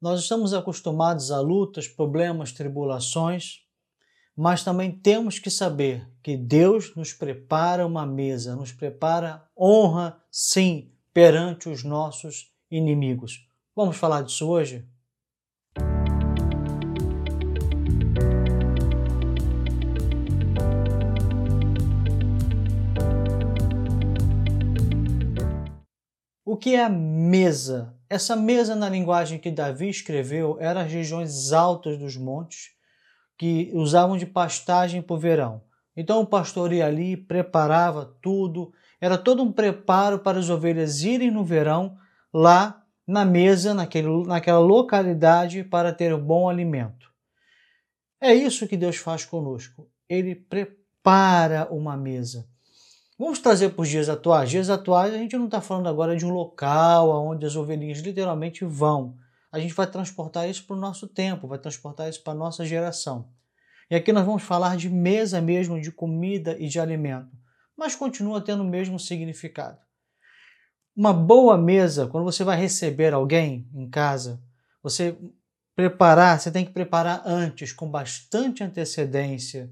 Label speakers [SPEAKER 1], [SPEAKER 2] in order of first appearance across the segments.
[SPEAKER 1] Nós estamos acostumados a lutas, problemas, tribulações, mas também temos que saber que Deus nos prepara uma mesa, nos prepara honra, sim, perante os nossos inimigos. Vamos falar disso hoje? O que é a mesa? Essa mesa, na linguagem que Davi escreveu, era as regiões altas dos montes que usavam de pastagem para o verão. Então o pastor ia ali, preparava tudo, era todo um preparo para as ovelhas irem no verão lá na mesa, naquele, naquela localidade, para ter um bom alimento. É isso que Deus faz conosco. Ele prepara uma mesa. Vamos trazer para os dias atuais. Dias atuais, a gente não está falando agora de um local onde as ovelhinhas literalmente vão. A gente vai transportar isso para o nosso tempo, vai transportar isso para a nossa geração. E aqui nós vamos falar de mesa mesmo, de comida e de alimento, mas continua tendo o mesmo significado. Uma boa mesa, quando você vai receber alguém em casa, você preparar, você tem que preparar antes, com bastante antecedência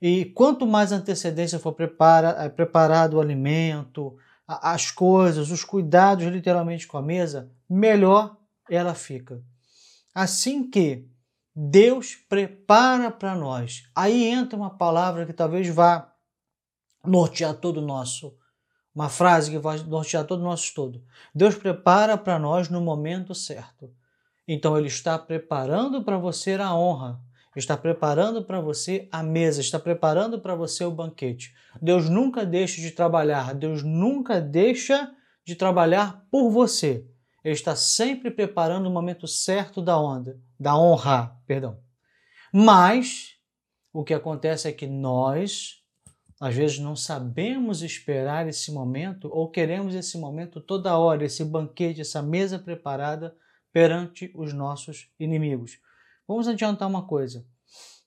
[SPEAKER 1] e quanto mais antecedência for prepara, eh, preparado o alimento, as coisas, os cuidados literalmente com a mesa, melhor ela fica. Assim que Deus prepara para nós, aí entra uma palavra que talvez vá nortear todo o nosso, uma frase que vai nortear todo o nosso estudo. Deus prepara para nós no momento certo. Então Ele está preparando para você a honra, está preparando para você a mesa, está preparando para você o banquete. Deus nunca deixa de trabalhar, Deus nunca deixa de trabalhar por você. Ele está sempre preparando o momento certo da onda, da honra, perdão. Mas o que acontece é que nós às vezes não sabemos esperar esse momento ou queremos esse momento toda hora, esse banquete, essa mesa preparada perante os nossos inimigos. Vamos adiantar uma coisa.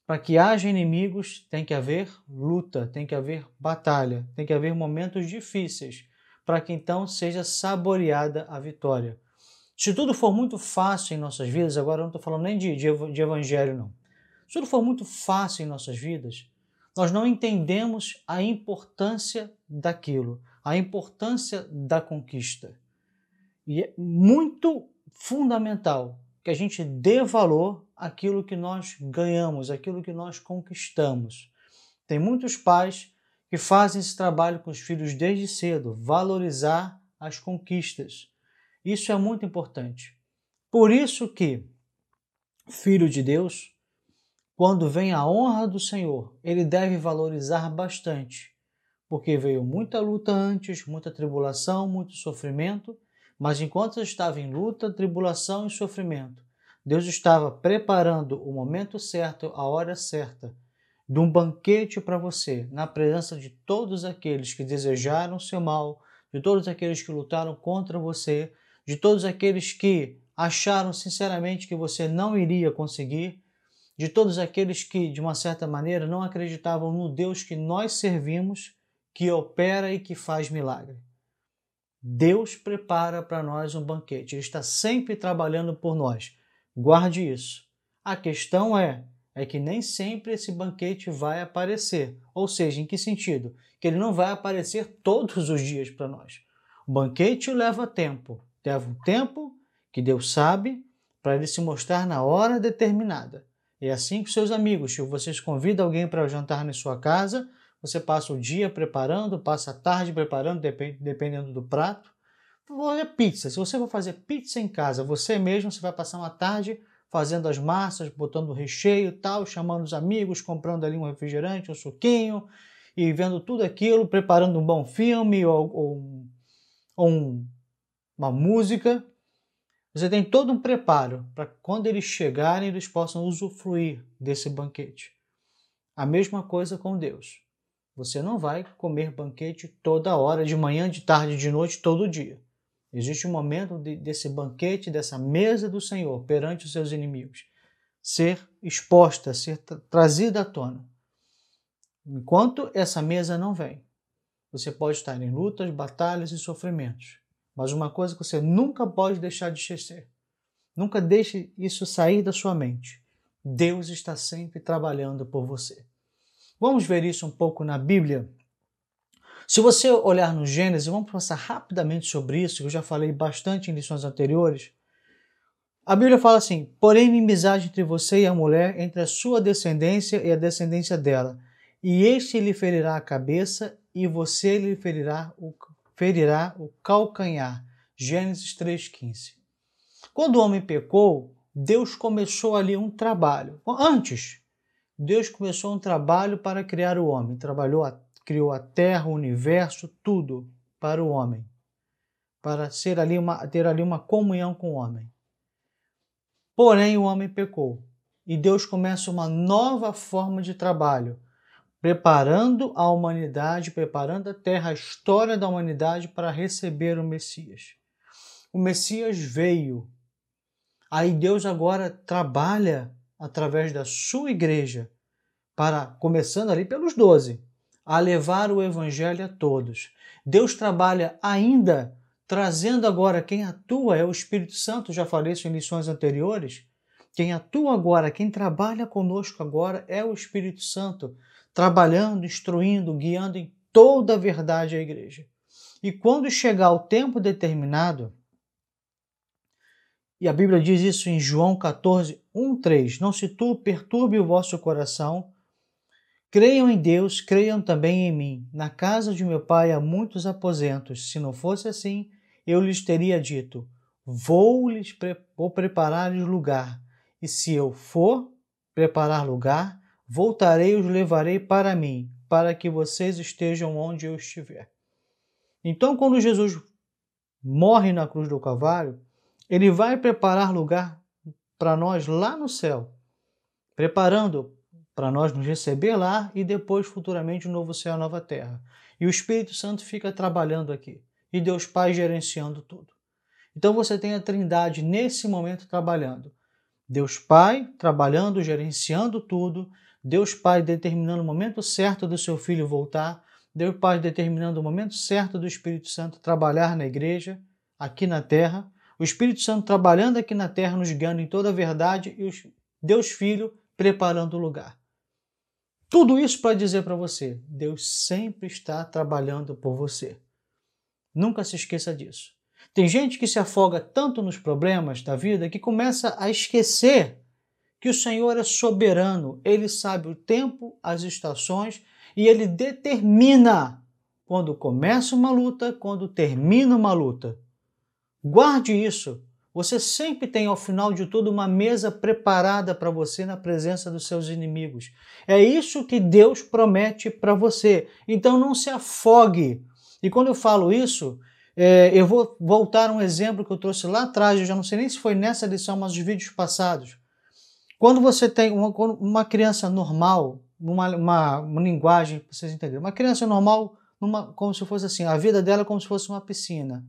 [SPEAKER 1] Para que haja inimigos, tem que haver luta, tem que haver batalha, tem que haver momentos difíceis, para que então seja saboreada a vitória. Se tudo for muito fácil em nossas vidas, agora eu não estou falando nem de, de, de evangelho, não. Se tudo for muito fácil em nossas vidas, nós não entendemos a importância daquilo, a importância da conquista. E é muito fundamental que a gente dê valor àquilo que nós ganhamos, aquilo que nós conquistamos. Tem muitos pais que fazem esse trabalho com os filhos desde cedo, valorizar as conquistas. Isso é muito importante. Por isso que filho de Deus, quando vem a honra do Senhor, ele deve valorizar bastante, porque veio muita luta antes, muita tribulação, muito sofrimento, mas enquanto estava em luta, tribulação e sofrimento, Deus estava preparando o momento certo, a hora certa, de um banquete para você, na presença de todos aqueles que desejaram seu mal, de todos aqueles que lutaram contra você, de todos aqueles que acharam sinceramente que você não iria conseguir, de todos aqueles que, de uma certa maneira, não acreditavam no Deus que nós servimos, que opera e que faz milagre. Deus prepara para nós um banquete. Ele está sempre trabalhando por nós. Guarde isso. A questão é, é que nem sempre esse banquete vai aparecer. Ou seja, em que sentido? Que ele não vai aparecer todos os dias para nós. O banquete leva tempo. Leva um tempo que Deus sabe para ele se mostrar na hora determinada. É assim com seus amigos. Se vocês convidam alguém para jantar na sua casa, você passa o dia preparando, passa a tarde preparando, dependendo do prato. Vou fazer pizza. Se você for fazer pizza em casa, você mesmo, você vai passar uma tarde fazendo as massas, botando o recheio tal, chamando os amigos, comprando ali um refrigerante, um suquinho e vendo tudo aquilo, preparando um bom filme ou, ou, ou um, uma música. Você tem todo um preparo para quando eles chegarem, eles possam usufruir desse banquete. A mesma coisa com Deus. Você não vai comer banquete toda hora, de manhã, de tarde, de noite, todo dia. Existe um momento de, desse banquete, dessa mesa do Senhor perante os seus inimigos, ser exposta, ser trazida à tona. Enquanto essa mesa não vem, você pode estar em lutas, batalhas e sofrimentos. Mas uma coisa que você nunca pode deixar de esquecer Nunca deixe isso sair da sua mente. Deus está sempre trabalhando por você. Vamos ver isso um pouco na Bíblia. Se você olhar no Gênesis, vamos passar rapidamente sobre isso, que eu já falei bastante em lições anteriores. A Bíblia fala assim: porém, inimizade entre você e a mulher, entre a sua descendência e a descendência dela, e este lhe ferirá a cabeça, e você lhe ferirá o, ferirá o calcanhar. Gênesis 3,15. Quando o homem pecou, Deus começou ali um trabalho. Antes, Deus começou um trabalho para criar o homem. Trabalhou, criou a terra, o universo, tudo para o homem, para ser ali uma, ter ali uma comunhão com o homem. Porém, o homem pecou e Deus começa uma nova forma de trabalho, preparando a humanidade, preparando a terra, a história da humanidade para receber o Messias. O Messias veio. Aí Deus agora trabalha através da sua igreja para, começando ali pelos doze, a levar o evangelho a todos. Deus trabalha ainda trazendo agora quem atua é o Espírito Santo, já falei isso em lições anteriores. Quem atua agora, quem trabalha conosco agora é o Espírito Santo, trabalhando, instruindo, guiando em toda a verdade a igreja. E quando chegar o tempo determinado, e a Bíblia diz isso em João 14, 1, 3: Não se tu perturbe o vosso coração, Creiam em Deus, creiam também em mim. Na casa de meu pai há muitos aposentos. Se não fosse assim, eu lhes teria dito: Vou lhes pre vou preparar-lhes lugar. E se eu for preparar lugar, voltarei e os levarei para mim, para que vocês estejam onde eu estiver. Então, quando Jesus morre na cruz do Calvário, ele vai preparar lugar para nós lá no céu, preparando para nós nos receber lá e depois futuramente o um novo céu, a nova terra. E o Espírito Santo fica trabalhando aqui e Deus Pai gerenciando tudo. Então você tem a Trindade nesse momento trabalhando. Deus Pai trabalhando, gerenciando tudo, Deus Pai determinando o momento certo do seu filho voltar, Deus Pai determinando o momento certo do Espírito Santo trabalhar na igreja, aqui na terra, o Espírito Santo trabalhando aqui na terra, nos guiando em toda a verdade e Deus Filho preparando o lugar. Tudo isso para dizer para você: Deus sempre está trabalhando por você. Nunca se esqueça disso. Tem gente que se afoga tanto nos problemas da vida que começa a esquecer que o Senhor é soberano, ele sabe o tempo, as estações e ele determina quando começa uma luta, quando termina uma luta. Guarde isso. Você sempre tem ao final de tudo uma mesa preparada para você na presença dos seus inimigos. É isso que Deus promete para você. Então não se afogue. E quando eu falo isso, é, eu vou voltar a um exemplo que eu trouxe lá atrás, eu já não sei nem se foi nessa lição, mas os vídeos passados. Quando você tem uma, uma criança normal, uma, uma, uma linguagem, para vocês entenderem, uma criança normal, numa, como se fosse assim, a vida dela é como se fosse uma piscina.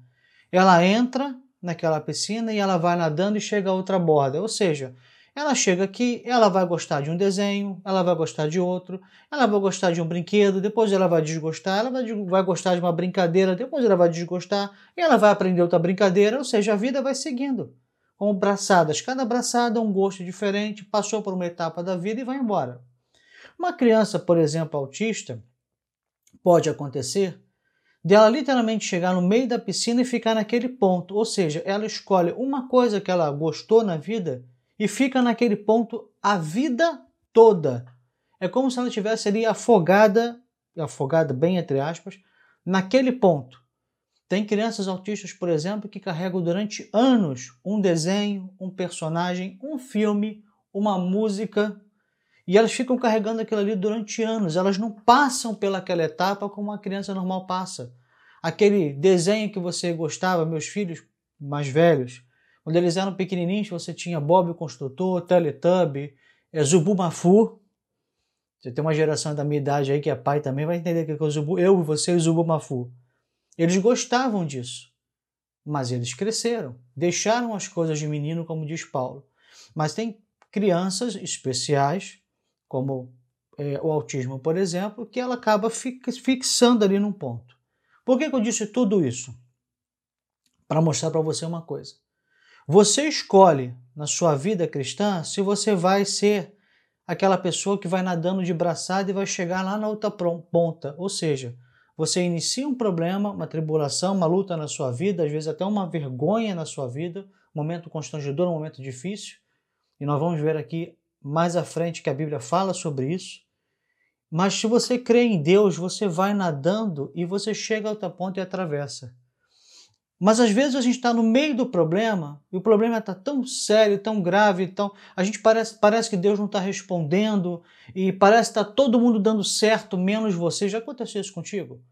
[SPEAKER 1] Ela entra naquela piscina e ela vai nadando e chega a outra borda. Ou seja, ela chega aqui, ela vai gostar de um desenho, ela vai gostar de outro, ela vai gostar de um brinquedo, depois ela vai desgostar, ela vai, vai gostar de uma brincadeira, depois ela vai desgostar, e ela vai aprender outra brincadeira, ou seja, a vida vai seguindo. Com braçadas, cada braçada um gosto diferente, passou por uma etapa da vida e vai embora. Uma criança, por exemplo, autista, pode acontecer dela literalmente chegar no meio da piscina e ficar naquele ponto. Ou seja, ela escolhe uma coisa que ela gostou na vida e fica naquele ponto a vida toda. É como se ela tivesse ali afogada, afogada bem entre aspas, naquele ponto. Tem crianças autistas, por exemplo, que carregam durante anos um desenho, um personagem, um filme, uma música, e elas ficam carregando aquilo ali durante anos. Elas não passam pelaquela etapa como uma criança normal passa. Aquele desenho que você gostava, meus filhos mais velhos, quando eles eram pequenininhos, você tinha Bob o Construtor, Teletubby, é, Zubumafu. Você tem uma geração da minha idade aí que é pai também, vai entender que é o Zubu, eu e você e o Zubumafu. Eles gostavam disso, mas eles cresceram, deixaram as coisas de menino, como diz Paulo. Mas tem crianças especiais como é, o autismo, por exemplo, que ela acaba fixando ali num ponto. Por que, que eu disse tudo isso? Para mostrar para você uma coisa. Você escolhe na sua vida cristã se você vai ser aquela pessoa que vai nadando de braçada e vai chegar lá na outra ponta. Ou seja, você inicia um problema, uma tribulação, uma luta na sua vida, às vezes até uma vergonha na sua vida, um momento constrangedor, um momento difícil. E nós vamos ver aqui mais à frente que a Bíblia fala sobre isso. Mas se você crê em Deus, você vai nadando e você chega a outra ponta e atravessa. Mas às vezes a gente está no meio do problema e o problema está tão sério, tão grave, tão... a gente parece, parece que Deus não está respondendo e parece que está todo mundo dando certo, menos você. Já aconteceu isso contigo?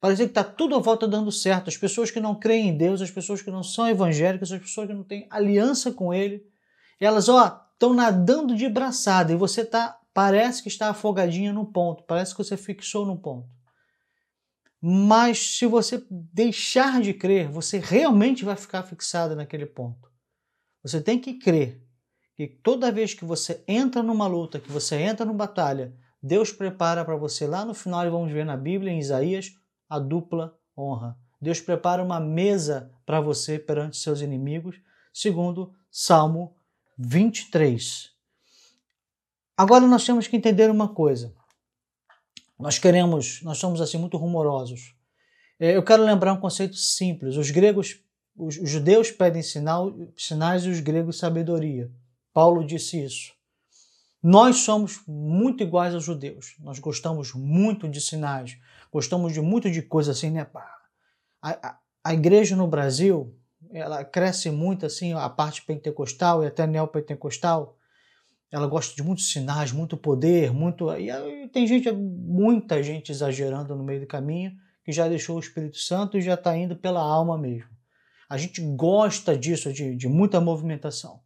[SPEAKER 1] Parece que está tudo à volta dando certo. As pessoas que não creem em Deus, as pessoas que não são evangélicas, as pessoas que não têm aliança com Ele, elas ó estão nadando de braçada e você tá parece que está afogadinha no ponto, parece que você fixou no ponto. Mas se você deixar de crer, você realmente vai ficar fixado naquele ponto. Você tem que crer que toda vez que você entra numa luta, que você entra numa batalha, Deus prepara para você lá no final, e vamos ver na Bíblia, em Isaías, a dupla honra. Deus prepara uma mesa para você perante seus inimigos, segundo Salmo 23. Agora nós temos que entender uma coisa. Nós queremos, nós somos assim muito rumorosos. É, eu quero lembrar um conceito simples. Os gregos, os judeus pedem sinal, sinais e os gregos sabedoria. Paulo disse isso. Nós somos muito iguais aos judeus. Nós gostamos muito de sinais, gostamos de muito de coisas assim, né? A, a, a igreja no Brasil, ela cresce muito assim, a parte pentecostal e até neopentecostal ela gosta de muitos sinais, muito poder, muito. E tem gente, muita gente exagerando no meio do caminho, que já deixou o Espírito Santo e já está indo pela alma mesmo. A gente gosta disso, de, de muita movimentação.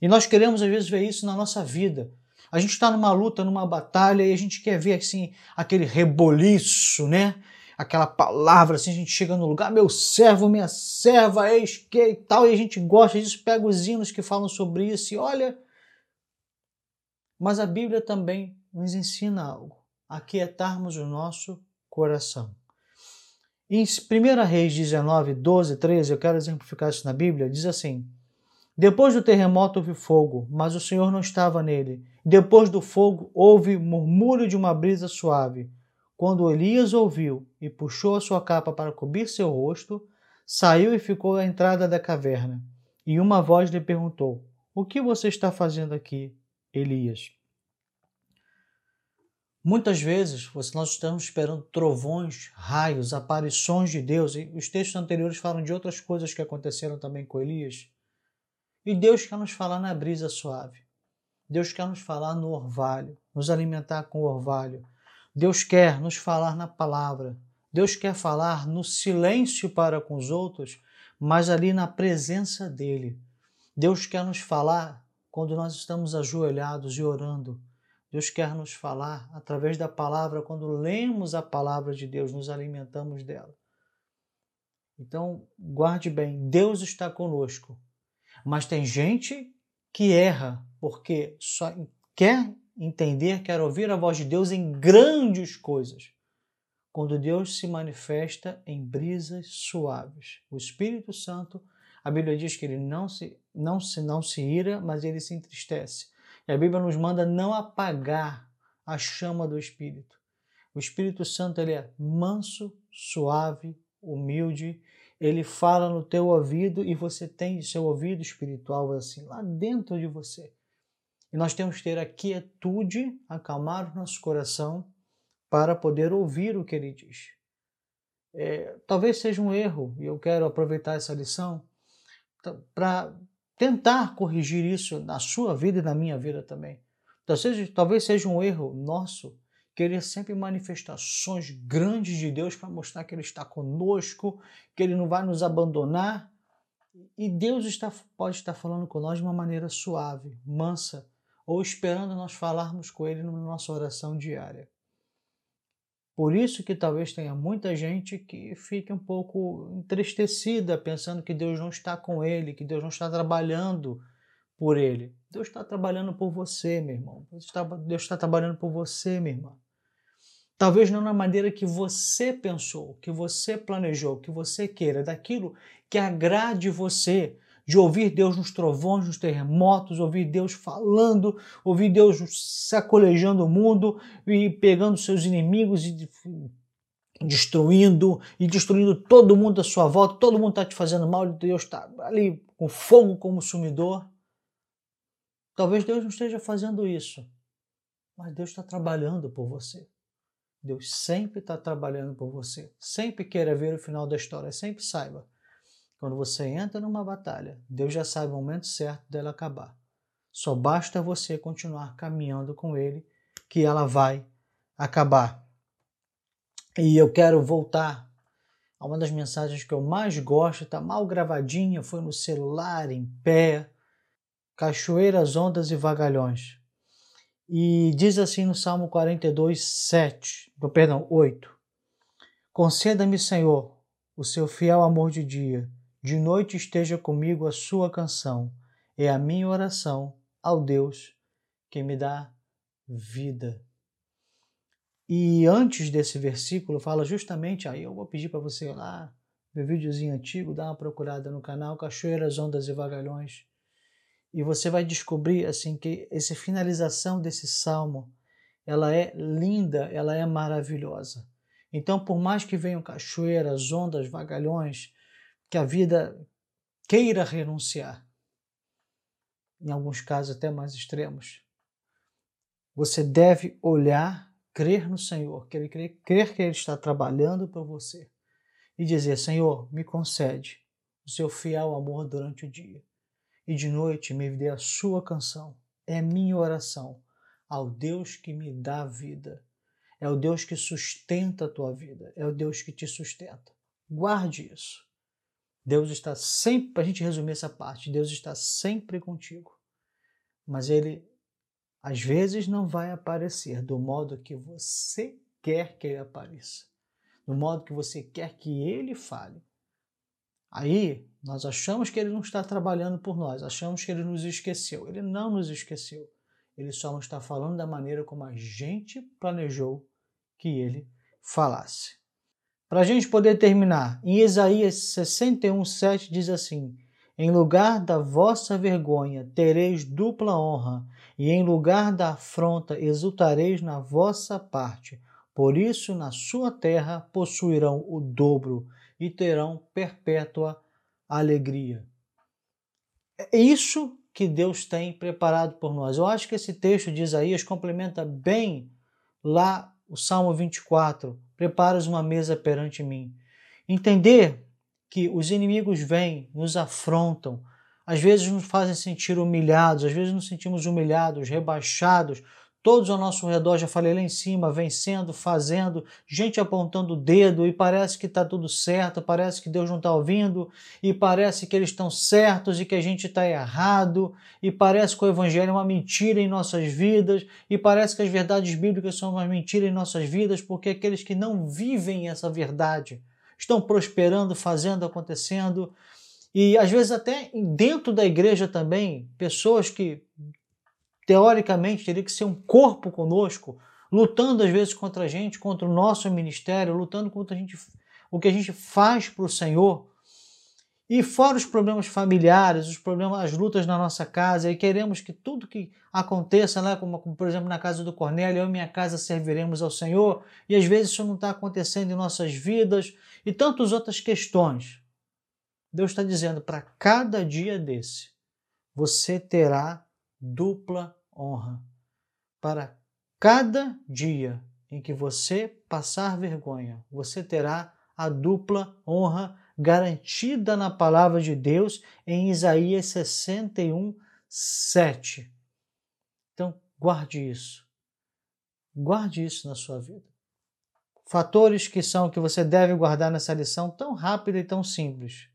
[SPEAKER 1] E nós queremos, às vezes, ver isso na nossa vida. A gente está numa luta, numa batalha, e a gente quer ver assim aquele reboliço, né? Aquela palavra, assim, a gente chega no lugar, meu servo, minha serva, eis que e tal, e a gente gosta disso, pega os hinos que falam sobre isso, e olha, mas a Bíblia também nos ensina algo: aquietarmos o nosso coração. Em 1 Reis 19, 12, 13, eu quero exemplificar isso na Bíblia, diz assim: Depois do terremoto houve fogo, mas o Senhor não estava nele. Depois do fogo houve murmúrio de uma brisa suave. Quando Elias ouviu e puxou a sua capa para cobrir seu rosto, saiu e ficou à entrada da caverna. E uma voz lhe perguntou: O que você está fazendo aqui, Elias. Muitas vezes nós estamos esperando trovões, raios, aparições de Deus, e os textos anteriores falam de outras coisas que aconteceram também com Elias. E Deus quer nos falar na brisa suave. Deus quer nos falar no orvalho, nos alimentar com orvalho. Deus quer nos falar na palavra. Deus quer falar no silêncio para com os outros, mas ali na presença dele. Deus quer nos falar quando nós estamos ajoelhados e orando. Deus quer nos falar através da palavra, quando lemos a palavra de Deus, nos alimentamos dela. Então, guarde bem: Deus está conosco. Mas tem gente que erra porque só quer entender, quer ouvir a voz de Deus em grandes coisas. Quando Deus se manifesta em brisas suaves. O Espírito Santo a Bíblia diz que ele não se, não se, não se ira, mas ele se entristece. E a Bíblia nos manda não apagar a chama do Espírito. O Espírito Santo ele é manso, suave, humilde. Ele fala no teu ouvido e você tem seu ouvido espiritual assim lá dentro de você. E nós temos que ter a quietude, acalmar o nosso coração para poder ouvir o que ele diz. É, talvez seja um erro, e eu quero aproveitar essa lição para tentar corrigir isso na sua vida e na minha vida também. Seja, talvez seja um erro nosso querer sempre manifestações grandes de Deus para mostrar que Ele está conosco, que Ele não vai nos abandonar. E Deus está, pode estar falando com nós de uma maneira suave, mansa, ou esperando nós falarmos com Ele na nossa oração diária. Por isso que talvez tenha muita gente que fique um pouco entristecida, pensando que Deus não está com ele, que Deus não está trabalhando por ele. Deus está trabalhando por você, meu irmão. Deus está, Deus está trabalhando por você, minha irmã. Talvez não na maneira que você pensou, que você planejou, que você queira, daquilo que agrade você, de ouvir Deus nos trovões, nos terremotos, ouvir Deus falando, ouvir Deus sacolejando o mundo e pegando seus inimigos e destruindo e destruindo todo mundo à sua volta, todo mundo está te fazendo mal, Deus está ali com fogo como sumidor. Talvez Deus não esteja fazendo isso, mas Deus está trabalhando por você. Deus sempre está trabalhando por você. Sempre queira ver o final da história, sempre saiba quando você entra numa batalha, Deus já sabe o momento certo dela acabar. Só basta você continuar caminhando com Ele que ela vai acabar. E eu quero voltar a uma das mensagens que eu mais gosto, está mal gravadinha, foi no celular, em pé, cachoeiras, ondas e vagalhões. E diz assim no Salmo 42, 7, perdão, 8. Conceda-me, Senhor, o seu fiel amor de dia de noite esteja comigo a sua canção, é a minha oração ao Deus que me dá vida. E antes desse versículo fala justamente, aí eu vou pedir para você lá, meu videozinho antigo, dar uma procurada no canal Cachoeiras, Ondas e Vagalhões, e você vai descobrir assim que essa finalização desse salmo, ela é linda, ela é maravilhosa. Então, por mais que venham cachoeiras, ondas, vagalhões, que a vida queira renunciar, em alguns casos até mais extremos, você deve olhar, crer no Senhor, crer, crer, crer que Ele está trabalhando para você e dizer: Senhor, me concede o seu fiel amor durante o dia e de noite me dê a sua canção. É minha oração ao Deus que me dá vida. É o Deus que sustenta a tua vida. É o Deus que te sustenta. Guarde isso. Deus está sempre, para a gente resumir essa parte, Deus está sempre contigo. Mas Ele, às vezes, não vai aparecer do modo que você quer que Ele apareça, do modo que você quer que Ele fale. Aí, nós achamos que Ele não está trabalhando por nós, achamos que Ele nos esqueceu. Ele não nos esqueceu. Ele só não está falando da maneira como a gente planejou que Ele falasse. Para a gente poder terminar, em Isaías 61, 7 diz assim: Em lugar da vossa vergonha tereis dupla honra, e em lugar da afronta exultareis na vossa parte. Por isso, na sua terra possuirão o dobro e terão perpétua alegria. É isso que Deus tem preparado por nós. Eu acho que esse texto de Isaías complementa bem lá o Salmo 24, preparas uma mesa perante mim. Entender que os inimigos vêm, nos afrontam, às vezes nos fazem sentir humilhados, às vezes nos sentimos humilhados, rebaixados, todos ao nosso redor, já falei lá em cima, vencendo, fazendo, gente apontando o dedo e parece que está tudo certo, parece que Deus não está ouvindo e parece que eles estão certos e que a gente está errado e parece que o Evangelho é uma mentira em nossas vidas e parece que as verdades bíblicas são uma mentira em nossas vidas porque aqueles que não vivem essa verdade estão prosperando, fazendo, acontecendo e às vezes até dentro da igreja também, pessoas que teoricamente teria que ser um corpo conosco, lutando às vezes contra a gente, contra o nosso ministério, lutando contra a gente, o que a gente faz para o Senhor. E fora os problemas familiares, os problemas, as lutas na nossa casa, e queremos que tudo que aconteça, né, como, como por exemplo na casa do Cornélio, eu e minha casa serviremos ao Senhor, e às vezes isso não está acontecendo em nossas vidas, e tantas outras questões. Deus está dizendo para cada dia desse, você terá dupla honra. Para cada dia em que você passar vergonha, você terá a dupla honra garantida na palavra de Deus em Isaías 61, 7. Então, guarde isso. Guarde isso na sua vida. Fatores que são que você deve guardar nessa lição tão rápida e tão simples.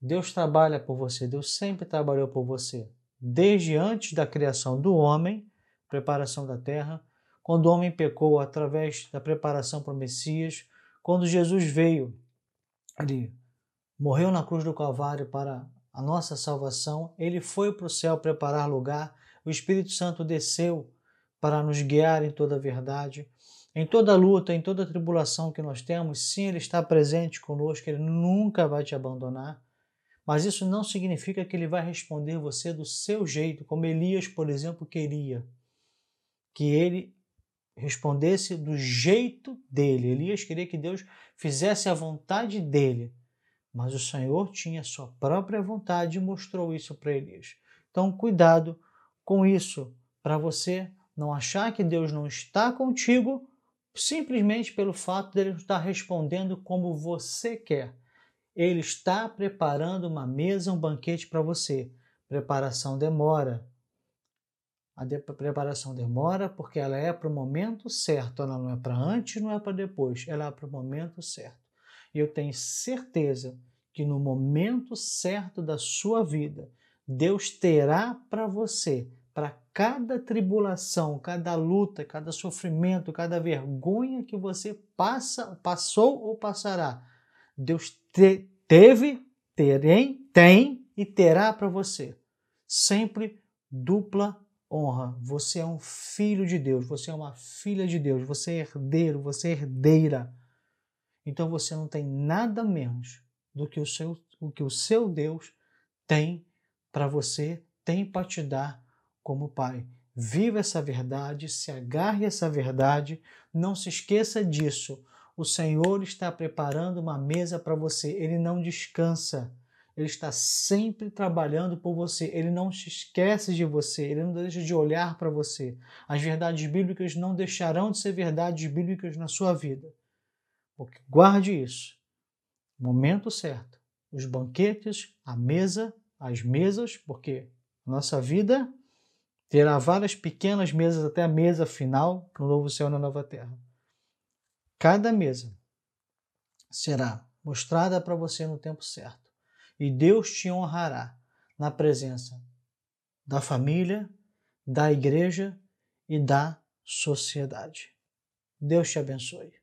[SPEAKER 1] Deus trabalha por você, Deus sempre trabalhou por você desde antes da criação do homem, preparação da terra, quando o homem pecou através da preparação para o Messias, quando Jesus veio, ele morreu na cruz do Calvário para a nossa salvação, ele foi para o céu preparar lugar, o Espírito Santo desceu para nos guiar em toda a verdade. Em toda luta, em toda tribulação que nós temos, sim, Ele está presente conosco, Ele nunca vai te abandonar Mas isso não significa que ele vai responder você do seu jeito, como Elias, por exemplo, queria. Que ele respondesse do jeito dele. Elias queria que Deus fizesse a vontade dele. Mas o Senhor tinha sua própria vontade e mostrou isso para Elias. Então, cuidado com isso, para você não achar que Deus não está contigo simplesmente pelo fato dele estar respondendo como você quer. Ele está preparando uma mesa, um banquete para você. Preparação demora. A de preparação demora porque ela é para o momento certo. Ela não é para antes, não é para depois. Ela é para o momento certo. E eu tenho certeza que no momento certo da sua vida, Deus terá para você para cada tribulação, cada luta, cada sofrimento, cada vergonha que você passa, passou ou passará, Deus te, teve, terem, tem e terá para você. Sempre dupla honra. Você é um filho de Deus, você é uma filha de Deus, você é herdeiro, você é herdeira. Então você não tem nada menos do que o seu, o que o seu Deus tem para você, tem para te dar como pai. Viva essa verdade, se agarre a essa verdade, não se esqueça disso. O Senhor está preparando uma mesa para você, ele não descansa. Ele está sempre trabalhando por você, ele não se esquece de você, ele não deixa de olhar para você. As verdades bíblicas não deixarão de ser verdades bíblicas na sua vida. Porque guarde isso. Momento certo. Os banquetes, a mesa, as mesas, porque nossa vida Terá várias pequenas mesas até a mesa final no novo céu e na nova terra. Cada mesa será mostrada para você no tempo certo. E Deus te honrará na presença da família, da igreja e da sociedade. Deus te abençoe.